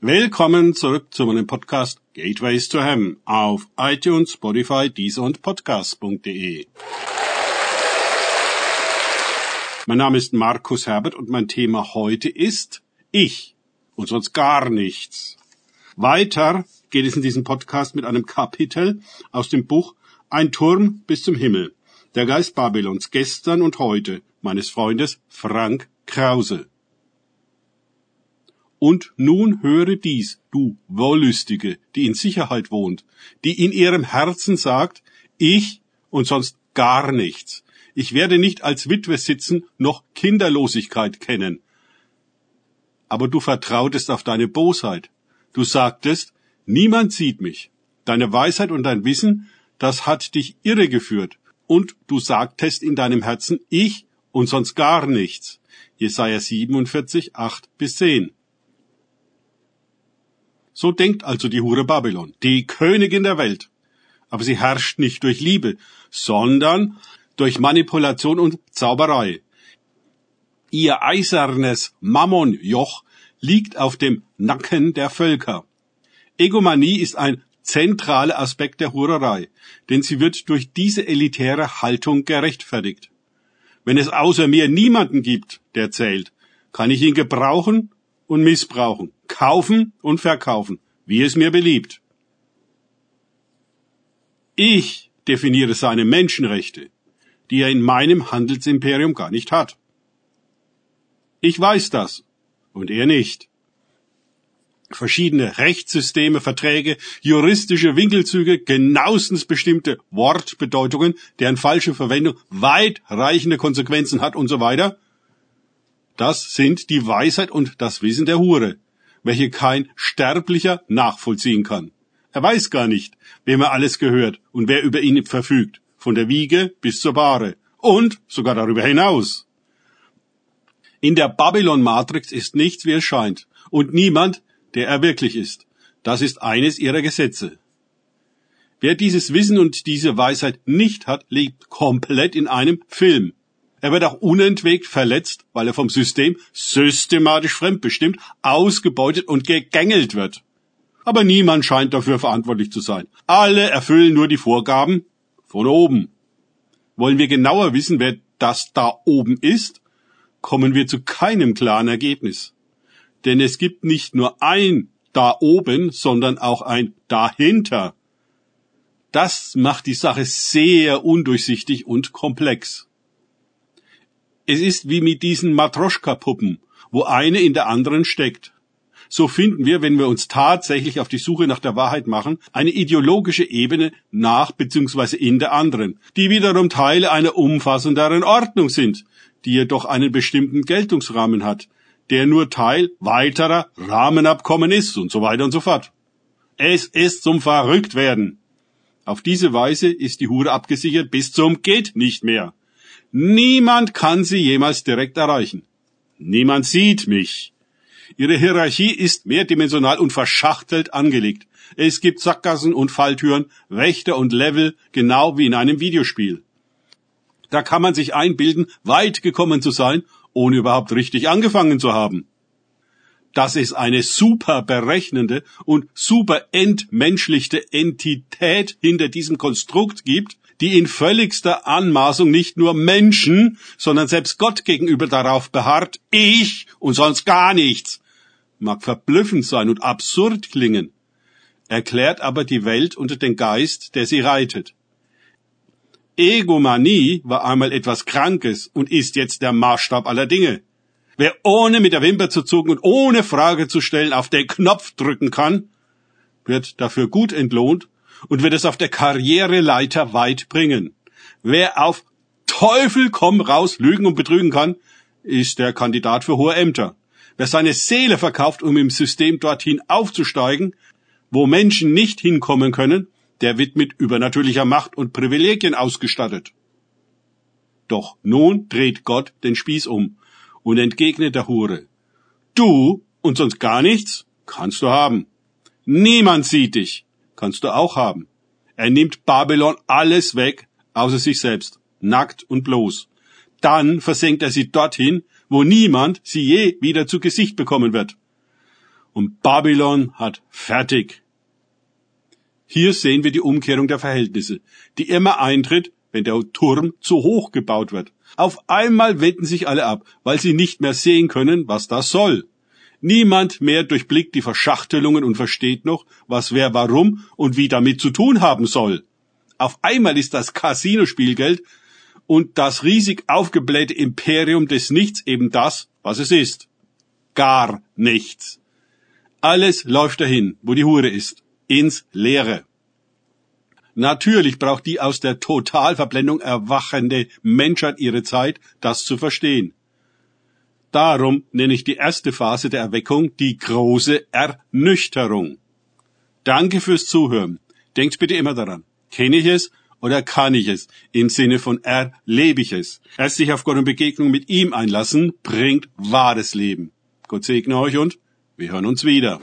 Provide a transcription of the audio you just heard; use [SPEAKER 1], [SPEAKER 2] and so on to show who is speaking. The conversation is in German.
[SPEAKER 1] Willkommen zurück zu meinem Podcast Gateways to Heaven auf iTunes, Spotify, Deezer und Podcast.de. Mein Name ist Markus Herbert und mein Thema heute ist Ich und sonst gar nichts. Weiter geht es in diesem Podcast mit einem Kapitel aus dem Buch Ein Turm bis zum Himmel. Der Geist Babylons gestern und heute meines Freundes Frank Krause. Und nun höre dies, du Wollüstige, die in Sicherheit wohnt, die in ihrem Herzen sagt, ich und sonst gar nichts. Ich werde nicht als Witwe sitzen, noch Kinderlosigkeit kennen. Aber du vertrautest auf deine Bosheit. Du sagtest, niemand sieht mich. Deine Weisheit und dein Wissen, das hat dich irregeführt. Und du sagtest in deinem Herzen, ich und sonst gar nichts. Jesaja 47, 8 bis 10. So denkt also die Hure Babylon, die Königin der Welt. Aber sie herrscht nicht durch Liebe, sondern durch Manipulation und Zauberei. Ihr eisernes Mammonjoch liegt auf dem Nacken der Völker. Egomanie ist ein zentraler Aspekt der Hurerei, denn sie wird durch diese elitäre Haltung gerechtfertigt. Wenn es außer mir niemanden gibt, der zählt, kann ich ihn gebrauchen und missbrauchen kaufen und verkaufen, wie es mir beliebt. Ich definiere seine Menschenrechte, die er in meinem Handelsimperium gar nicht hat. Ich weiß das und er nicht. Verschiedene Rechtssysteme, Verträge, juristische Winkelzüge, genauestens bestimmte Wortbedeutungen, deren falsche Verwendung weitreichende Konsequenzen hat und so weiter. Das sind die Weisheit und das Wissen der Hure, welche kein Sterblicher nachvollziehen kann. Er weiß gar nicht, wem er alles gehört und wer über ihn verfügt, von der Wiege bis zur Bahre und sogar darüber hinaus. In der Babylon-Matrix ist nichts, wie es scheint, und niemand, der er wirklich ist. Das ist eines ihrer Gesetze. Wer dieses Wissen und diese Weisheit nicht hat, lebt komplett in einem Film. Er wird auch unentwegt verletzt, weil er vom System systematisch fremdbestimmt, ausgebeutet und gegängelt wird. Aber niemand scheint dafür verantwortlich zu sein. Alle erfüllen nur die Vorgaben von oben. Wollen wir genauer wissen, wer das da oben ist, kommen wir zu keinem klaren Ergebnis. Denn es gibt nicht nur ein da oben, sondern auch ein dahinter. Das macht die Sache sehr undurchsichtig und komplex. Es ist wie mit diesen Matroschka-Puppen, wo eine in der anderen steckt. So finden wir, wenn wir uns tatsächlich auf die Suche nach der Wahrheit machen, eine ideologische Ebene nach bzw. in der anderen, die wiederum Teile einer umfassenderen Ordnung sind, die jedoch einen bestimmten Geltungsrahmen hat, der nur Teil weiterer Rahmenabkommen ist und so weiter und so fort. Es ist zum Verrücktwerden. Auf diese Weise ist die Hure abgesichert bis zum geht nicht mehr. Niemand kann sie jemals direkt erreichen. Niemand sieht mich. Ihre Hierarchie ist mehrdimensional und verschachtelt angelegt. Es gibt Sackgassen und Falltüren, Wächter und Level, genau wie in einem Videospiel. Da kann man sich einbilden, weit gekommen zu sein, ohne überhaupt richtig angefangen zu haben. Dass es eine super berechnende und super entmenschlichte Entität hinter diesem Konstrukt gibt, die in völligster Anmaßung nicht nur Menschen, sondern selbst Gott gegenüber darauf beharrt, ich und sonst gar nichts, mag verblüffend sein und absurd klingen, erklärt aber die Welt unter den Geist, der sie reitet. Egomanie war einmal etwas Krankes und ist jetzt der Maßstab aller Dinge. Wer ohne mit der Wimper zu zucken und ohne Frage zu stellen auf den Knopf drücken kann, wird dafür gut entlohnt und wird es auf der Karriereleiter weit bringen. Wer auf Teufel komm raus lügen und betrügen kann, ist der Kandidat für hohe Ämter. Wer seine Seele verkauft, um im System dorthin aufzusteigen, wo Menschen nicht hinkommen können, der wird mit übernatürlicher Macht und Privilegien ausgestattet. Doch nun dreht Gott den Spieß um und entgegnet der Hure. Du und sonst gar nichts kannst du haben. Niemand sieht dich kannst du auch haben. Er nimmt Babylon alles weg, außer sich selbst, nackt und bloß. Dann versenkt er sie dorthin, wo niemand sie je wieder zu Gesicht bekommen wird. und Babylon hat fertig. Hier sehen wir die Umkehrung der Verhältnisse, die immer eintritt, wenn der Turm zu hoch gebaut wird. Auf einmal wenden sich alle ab, weil sie nicht mehr sehen können, was das soll. Niemand mehr durchblickt die Verschachtelungen und versteht noch, was wer warum und wie damit zu tun haben soll. Auf einmal ist das Casino-Spielgeld und das riesig aufgeblähte Imperium des Nichts eben das, was es ist. Gar nichts. Alles läuft dahin, wo die Hure ist, ins Leere. Natürlich braucht die aus der Totalverblendung erwachende Menschheit ihre Zeit, das zu verstehen. Darum nenne ich die erste Phase der Erweckung die große Ernüchterung. Danke fürs Zuhören. Denkt bitte immer daran. Kenne ich es oder kann ich es? Im Sinne von erlebe ich es. Erst sich auf Gott und Begegnung mit ihm einlassen, bringt wahres Leben. Gott segne euch und wir hören uns wieder.